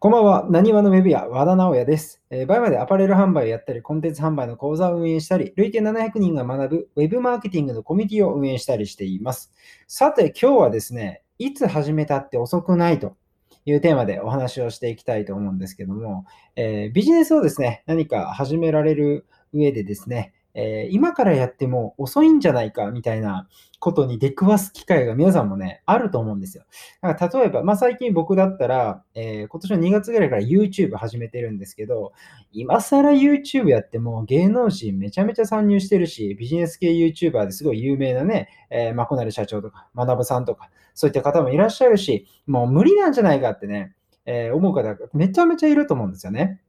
こんばんは。なにわのウェブ屋、和田直也です。えー、バイマでアパレル販売をやったり、コンテンツ販売の講座を運営したり、累計700人が学ぶウェブマーケティングのコミュニティを運営したりしています。さて、今日はですね、いつ始めたって遅くないというテーマでお話をしていきたいと思うんですけども、えー、ビジネスをですね、何か始められる上でですね、えー、今からやっても遅いんじゃないかみたいなことに出くわす機会が皆さんもね、あると思うんですよ。だから例えば、まあ、最近僕だったら、えー、今年の2月ぐらいから YouTube 始めてるんですけど、今更 YouTube やっても芸能人めちゃめちゃ参入してるし、ビジネス系 YouTuber ですごい有名なね、えー、マコナル社長とか、学さんとか、そういった方もいらっしゃるし、もう無理なんじゃないかってね、えー、思う方がめちゃめちゃいると思うんですよね。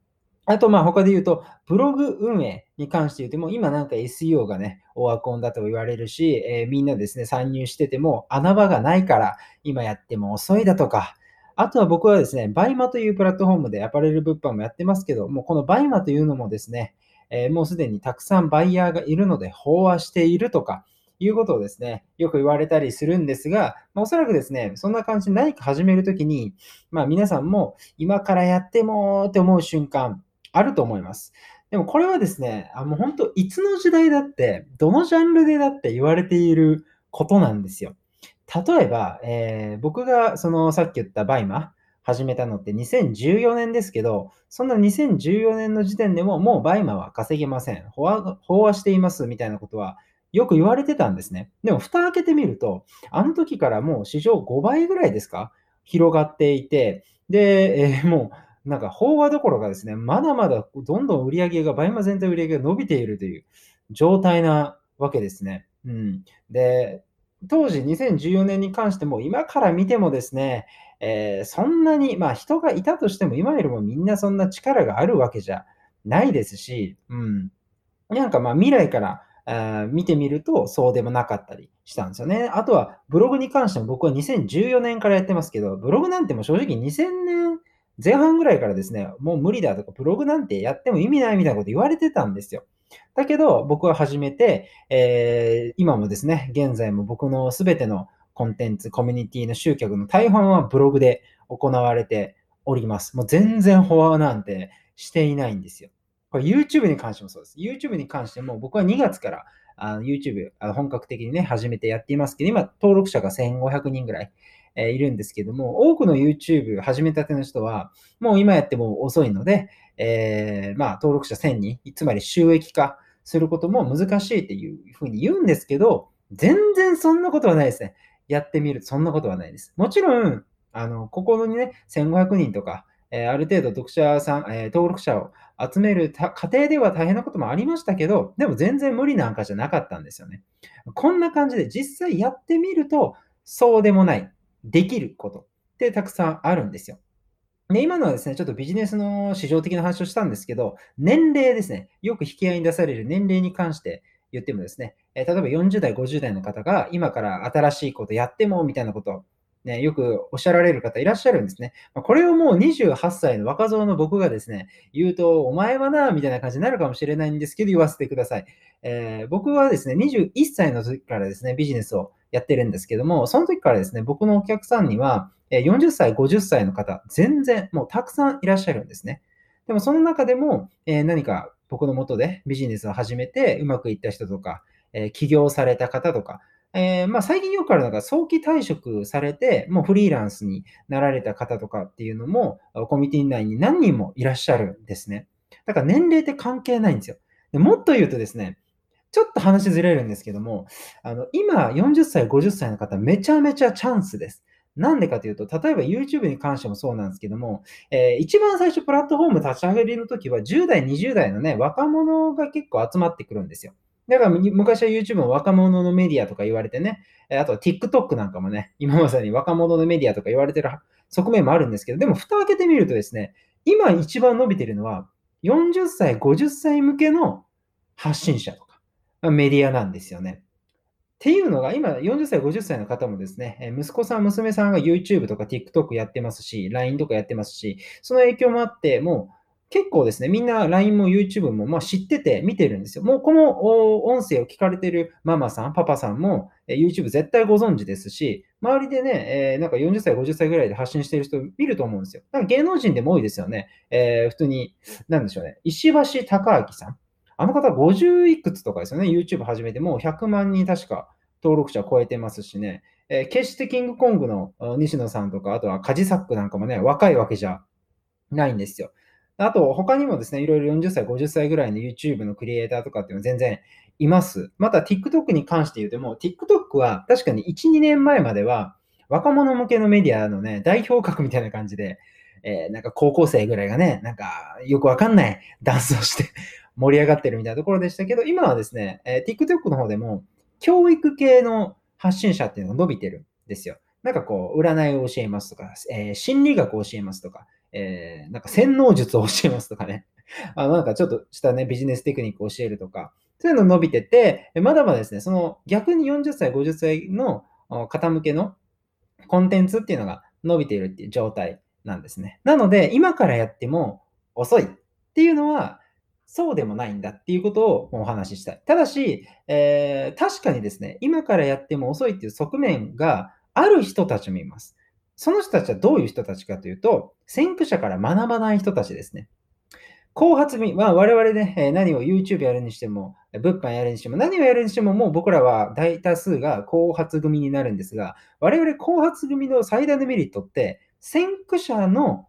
あと、まあ、他で言うと、ブログ運営に関して言っても、今なんか SEO がね、オワコンだと言われるし、えー、みんなですね、参入してても穴場がないから、今やっても遅いだとか、あとは僕はですね、バイマというプラットフォームでアパレル物販もやってますけど、もうこのバイマというのもですね、えー、もうすでにたくさんバイヤーがいるので飽和しているとか、いうことをですね、よく言われたりするんですが、まあ、おそらくですね、そんな感じで何か始めるときに、まあ皆さんも今からやってもって思う瞬間、あると思います。でもこれはですね、あもう本当、いつの時代だって、どのジャンルでだって言われていることなんですよ。例えば、えー、僕がそのさっき言ったバイマ始めたのって2014年ですけど、そんな2014年の時点でももうバイマは稼げません。飽和していますみたいなことはよく言われてたんですね。でも蓋開けてみると、あの時からもう市場5倍ぐらいですか？広がっていて、で、えー、もうなんか飽和どころかですね、まだまだどんどん売り上げが、バイマ全体売り上げが伸びているという状態なわけですね。うん、で、当時2014年に関しても、今から見てもですね、えー、そんなに、まあ人がいたとしても、今よりもみんなそんな力があるわけじゃないですし、うん。なんかまあ未来からあ見てみるとそうでもなかったりしたんですよね。あとはブログに関しても僕は2014年からやってますけど、ブログなんても正直2000年前半ぐらいからですね、もう無理だとか、ブログなんてやっても意味ないみたいなこと言われてたんですよ。だけど、僕は始めて、えー、今もですね、現在も僕のすべてのコンテンツ、コミュニティの集客の大半はブログで行われております。もう全然フォアなんてしていないんですよ。これ YouTube に関してもそうです。YouTube に関しても僕は2月からあの YouTube あの本格的にね、始めてやっていますけど、今登録者が1500人ぐらいえいるんですけども、多くの YouTube 始めたての人は、もう今やっても遅いので、えー、まあ、登録者1000人、つまり収益化することも難しいっていうふうに言うんですけど、全然そんなことはないですね。やってみるとそんなことはないです。もちろん、あの、ここのね、1500人とか、えー、ある程度読者さん、えー、登録者を集める過程では大変なこともありましたけど、でも全然無理なんかじゃなかったんですよね。こんな感じで実際やってみると、そうでもない。できることってたくさんあるんですよ。で、今のはですね、ちょっとビジネスの市場的な話をしたんですけど、年齢ですね、よく引き合いに出される年齢に関して言ってもですね、え例えば40代、50代の方が今から新しいことやってもみたいなことね、よくおっしゃられる方いらっしゃるんですね。これをもう28歳の若造の僕がですね、言うと、お前はな、みたいな感じになるかもしれないんですけど、言わせてください。えー、僕はですね、21歳の時からですね、ビジネスをやってるんですけども、その時からですね、僕のお客さんには、40歳、50歳の方、全然もうたくさんいらっしゃるんですね。でもその中でも、えー、何か僕のもとでビジネスを始めてうまくいった人とか、えー、起業された方とか、えー、まあ、最近よくあるのが早期退職されて、もうフリーランスになられた方とかっていうのも、コミュニティ内に何人もいらっしゃるんですね。だから年齢って関係ないんですよ。でもっと言うとですね、ちょっと話ずれるんですけども、あの今40歳、50歳の方、めちゃめちゃチャンスです。なんでかというと、例えば YouTube に関してもそうなんですけども、えー、一番最初プラットフォーム立ち上げるときは、10代、20代のね、若者が結構集まってくるんですよ。だから昔は YouTube も若者のメディアとか言われてね、あとは TikTok なんかもね、今まさに若者のメディアとか言われてる側面もあるんですけど、でも蓋を開けてみるとですね、今一番伸びてるのは40歳、50歳向けの発信者とかメディアなんですよね。っていうのが、今40歳、50歳の方もですね、息子さん、娘さんが YouTube とか TikTok やってますし、LINE とかやってますし、その影響もあって、もう結構ですね、みんな LINE も YouTube もまあ知ってて見てるんですよ。もうこの音声を聞かれてるママさん、パパさんも YouTube 絶対ご存知ですし、周りでね、えー、なんか40歳、50歳ぐらいで発信してる人見ると思うんですよ。なんか芸能人でも多いですよね。えー、普通に、なんでしょうね。石橋貴明さん。あの方50いくつとかですよね。YouTube 始めてもう100万人確か登録者超えてますしね。えー、決してキングコングの西野さんとか、あとはカジサックなんかもね、若いわけじゃないんですよ。あと、他にもですね、いろいろ40歳、50歳ぐらいの YouTube のクリエイターとかっていうのは全然います。また TikTok に関して言うとも、TikTok は確かに1、2年前までは若者向けのメディアのね、代表格みたいな感じで、えー、なんか高校生ぐらいがね、なんかよくわかんないダンスをして盛り上がってるみたいなところでしたけど、今はですね、えー、TikTok の方でも教育系の発信者っていうのが伸びてるんですよ。なんかこう、占いを教えますとか、えー、心理学を教えますとか、えー、なんか洗脳術を教えますとかね。あの、なんかちょっとしたね、ビジネステクニックを教えるとか、そういうの伸びてて、まだまだですね、その逆に40歳、50歳の方向けのコンテンツっていうのが伸びているっていう状態なんですね。なので、今からやっても遅いっていうのは、そうでもないんだっていうことをお話ししたい。ただし、えー、確かにですね、今からやっても遅いっていう側面がある人たちもいます。その人たちはどういう人たちかというと、先駆者から学ばない人たちですね。後発組、まあ、我々ね、何を YouTube やるにしても、物販やるにしても、何をやるにしても、もう僕らは大多数が後発組になるんですが、我々後発組の最大のメリットって、先駆者の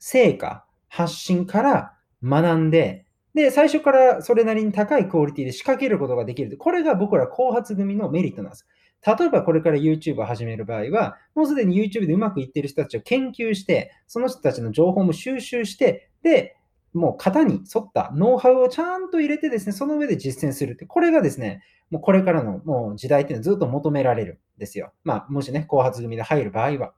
成果、発信から学んで、で、最初からそれなりに高いクオリティで仕掛けることができる。これが僕ら後発組のメリットなんです。例えばこれから YouTube を始める場合は、もうすでに YouTube でうまくいっている人たちを研究して、その人たちの情報も収集して、で、もう型に沿ったノウハウをちゃんと入れてですね、その上で実践するって、これがですね、もうこれからのもう時代っていうのはずっと求められるんですよ。まあ、もしね、後発組で入る場合は。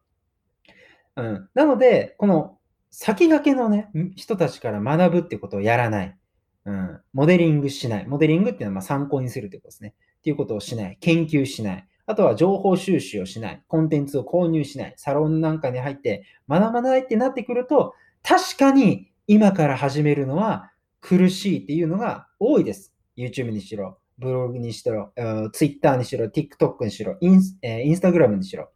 うん。なので、この先駆けのね、人たちから学ぶってことをやらない。うん。モデリングしない。モデリングっていうのはま参考にするってことですね。っていうことをしない。研究しない。あとは情報収集をしない。コンテンツを購入しない。サロンなんかに入って学ばないってなってくると、確かに今から始めるのは苦しいっていうのが多いです。YouTube にしろ、ブログにしろ、Twitter にしろ、TikTok にしろ、インス、えー、Instagram にしろ、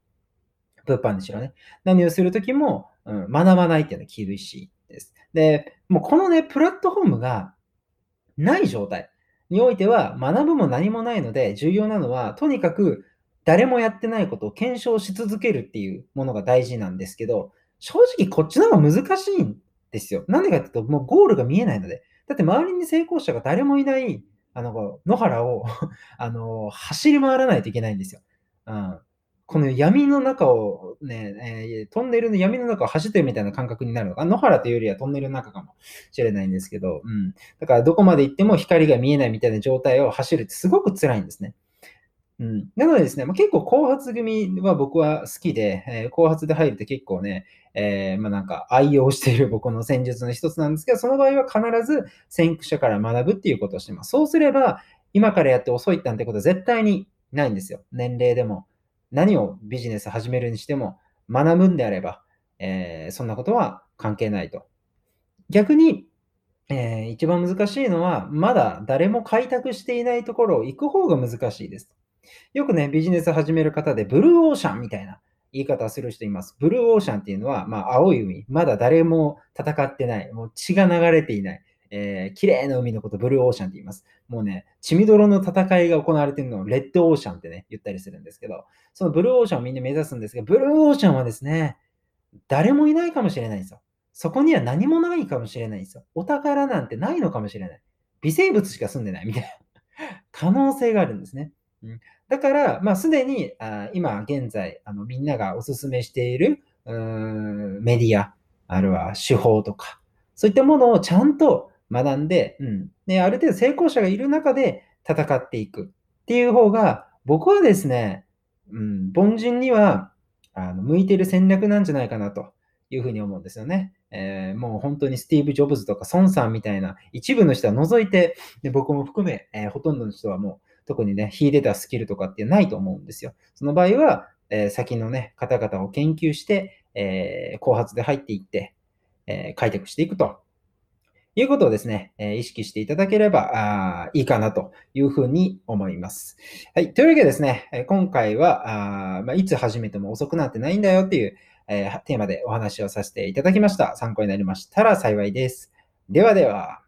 物販にしろね。何をするときも、うん、学ばないっていうのは厳しいです。で、もうこのね、プラットフォームがない状態においては、学ぶも何もないので、重要なのは、とにかく誰もやってないことを検証し続けるっていうものが大事なんですけど、正直こっちの方が難しいんですよ。なんでかっていうと、もうゴールが見えないので。だって周りに成功者が誰もいない、あの、野原を あの、走り回らないといけないんですよ。うん。この闇の中をね、えー、トンネルの闇の中を走ってるみたいな感覚になるのか。野原というよりはトンネルの中かもしれないんですけど、うん。だからどこまで行っても光が見えないみたいな状態を走るってすごく辛いんですね。なのでですね、まあ、結構後発組は僕は好きで、えー、後発で入ると結構ね、えー、まあ、なんか愛用している 僕の戦術の一つなんですけど、その場合は必ず先駆者から学ぶっていうことをしてます。そうすれば、今からやって遅いなんてことは絶対にないんですよ。年齢でも。何をビジネス始めるにしても、学ぶんであれば、えー、そんなことは関係ないと。逆に、えー、一番難しいのは、まだ誰も開拓していないところを行く方が難しいです。よくね、ビジネス始める方で、ブルーオーシャンみたいな言い方をする人います。ブルーオーシャンっていうのは、まあ、青い海。まだ誰も戦ってない。もう血が流れていない。えー、綺麗な海のことブルーオーシャンって言います。もうね、血みどろの戦いが行われているのをレッドオーシャンってね、言ったりするんですけど、そのブルーオーシャンをみんな目指すんですが、ブルーオーシャンはですね、誰もいないかもしれないんですよ。そこには何もないかもしれないんですよ。お宝なんてないのかもしれない。微生物しか住んでないみたいな可能性があるんですね。うん、だから、まあ、すでにあ今現在あの、みんながおすすめしているメディア、あるいは手法とか、そういったものをちゃんと学んで、うん。で、ある程度成功者がいる中で戦っていくっていう方が、僕はですね、うん、凡人にはあの向いてる戦略なんじゃないかなというふうに思うんですよね。えー、もう本当にスティーブ・ジョブズとか孫さんみたいな一部の人は除いて、で僕も含め、えー、ほとんどの人はもう特にね、秀でたスキルとかってないと思うんですよ。その場合は、えー、先のね、方々を研究して、え後発で入っていって、え開拓していくということをですね、え意識していただければあいいかなというふうに思います。はい。というわけでですね、今回は、あまあ、いつ始めても遅くなってないんだよっていう、え、テーマでお話をさせていただきました。参考になりましたら幸いです。ではでは。